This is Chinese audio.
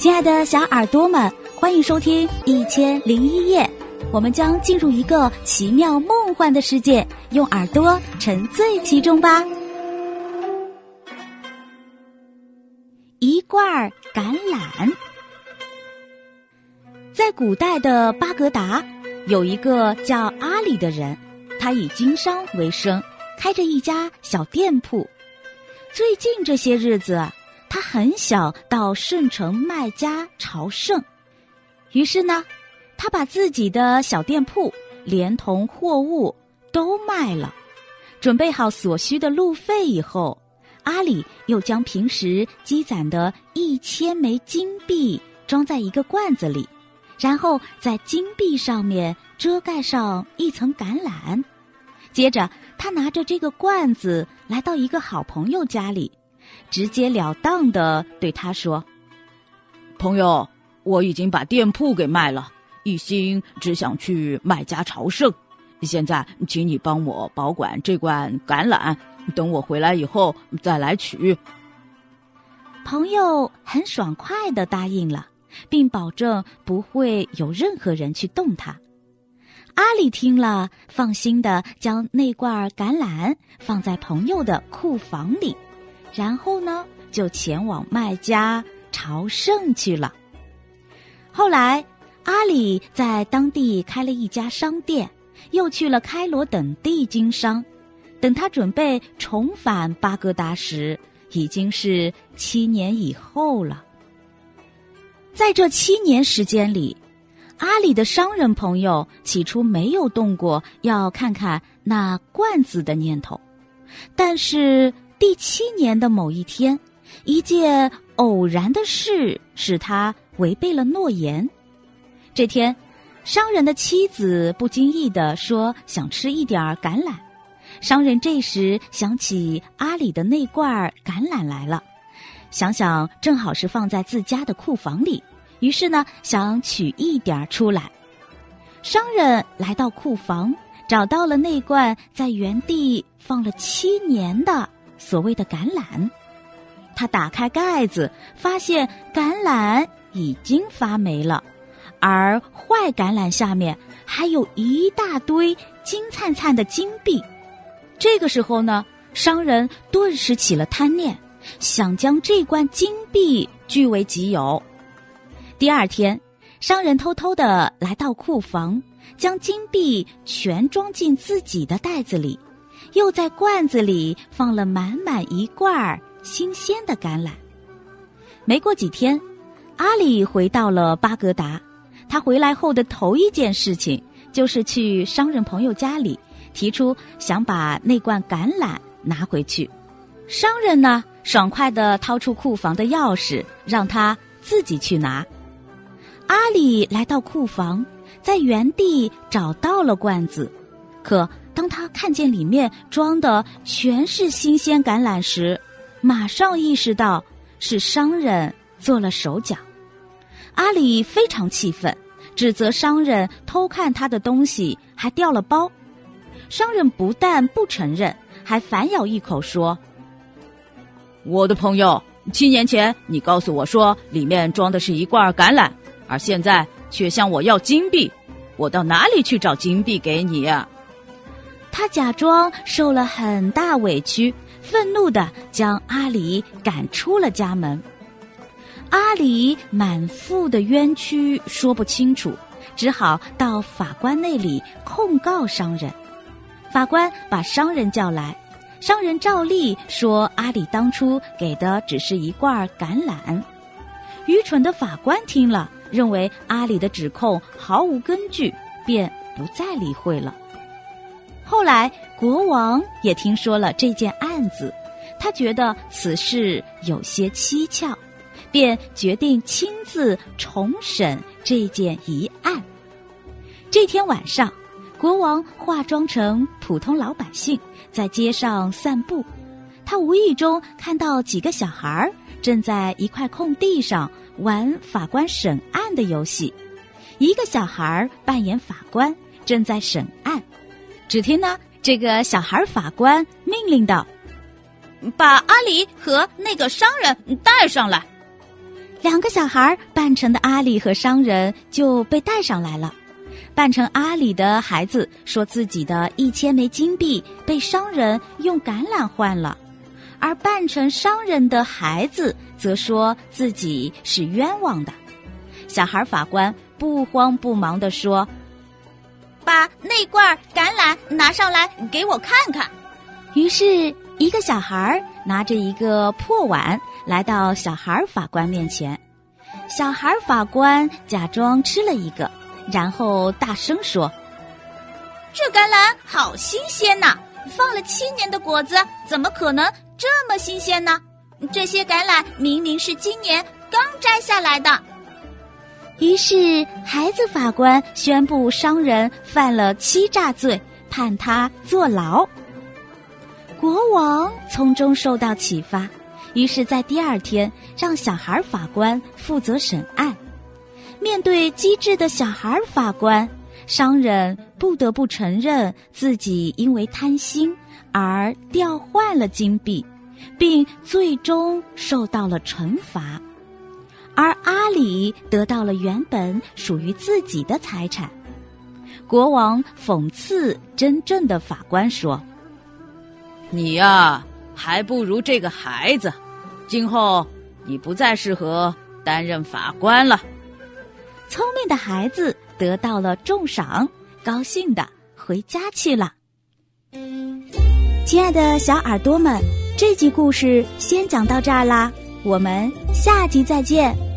亲爱的小耳朵们，欢迎收听《一千零一夜》，我们将进入一个奇妙梦幻的世界，用耳朵沉醉其中吧。一罐橄榄，在古代的巴格达，有一个叫阿里的人，他以经商为生，开着一家小店铺。最近这些日子。他很想到圣城卖家朝圣，于是呢，他把自己的小店铺连同货物都卖了，准备好所需的路费以后，阿里又将平时积攒的一千枚金币装在一个罐子里，然后在金币上面遮盖上一层橄榄，接着他拿着这个罐子来到一个好朋友家里。直截了当的对他说：“朋友，我已经把店铺给卖了，一心只想去麦家朝圣。现在，请你帮我保管这罐橄榄，等我回来以后再来取。”朋友很爽快的答应了，并保证不会有任何人去动它。阿里听了，放心的将那罐橄榄放在朋友的库房里。然后呢，就前往麦加朝圣去了。后来，阿里在当地开了一家商店，又去了开罗等地经商。等他准备重返巴格达时，已经是七年以后了。在这七年时间里，阿里的商人朋友起初没有动过要看看那罐子的念头，但是。第七年的某一天，一件偶然的事使他违背了诺言。这天，商人的妻子不经意地说：“想吃一点橄榄。”商人这时想起阿里的那罐橄榄来了，想想正好是放在自家的库房里，于是呢，想取一点出来。商人来到库房，找到了那罐在原地放了七年的。所谓的橄榄，他打开盖子，发现橄榄已经发霉了，而坏橄榄下面还有一大堆金灿灿的金币。这个时候呢，商人顿时起了贪念，想将这罐金币据为己有。第二天，商人偷偷的来到库房，将金币全装进自己的袋子里。又在罐子里放了满满一罐儿新鲜的橄榄。没过几天，阿里回到了巴格达。他回来后的头一件事情就是去商人朋友家里，提出想把那罐橄榄拿回去。商人呢，爽快地掏出库房的钥匙，让他自己去拿。阿里来到库房，在原地找到了罐子，可。当他看见里面装的全是新鲜橄榄时，马上意识到是商人做了手脚。阿里非常气愤，指责商人偷看他的东西，还掉了包。商人不但不承认，还反咬一口说：“我的朋友，七年前你告诉我说里面装的是一罐橄榄，而现在却向我要金币，我到哪里去找金币给你呀？”他假装受了很大委屈，愤怒的将阿里赶出了家门。阿里满腹的冤屈说不清楚，只好到法官那里控告商人。法官把商人叫来，商人照例说阿里当初给的只是一罐橄榄。愚蠢的法官听了，认为阿里的指控毫无根据，便不再理会了。后来，国王也听说了这件案子，他觉得此事有些蹊跷，便决定亲自重审这件疑案。这天晚上，国王化妆成普通老百姓，在街上散步。他无意中看到几个小孩正在一块空地上玩法官审案的游戏，一个小孩扮演法官，正在审案。只听呢，这个小孩法官命令道：“把阿里和那个商人带上来。”两个小孩扮成的阿里和商人就被带上来了。扮成阿里的孩子说自己的一千枚金币被商人用橄榄换了，而扮成商人的孩子则说自己是冤枉的。小孩法官不慌不忙地说：“把那罐橄榄拿上来给我看看。”于是，一个小孩拿着一个破碗来到小孩法官面前。小孩法官假装吃了一个。然后大声说：“这橄榄好新鲜呐！放了七年的果子，怎么可能这么新鲜呢？这些橄榄明明是今年刚摘下来的。”于是，孩子法官宣布商人犯了欺诈罪，判他坐牢。国王从中受到启发，于是，在第二天让小孩法官负责审案。面对机智的小孩法官，商人不得不承认自己因为贪心而调换了金币，并最终受到了惩罚。而阿里得到了原本属于自己的财产。国王讽刺真正的法官说：“你呀，还不如这个孩子，今后你不再适合担任法官了。”聪明的孩子得到了重赏，高兴的回家去了。亲爱的小耳朵们，这集故事先讲到这儿啦，我们下集再见。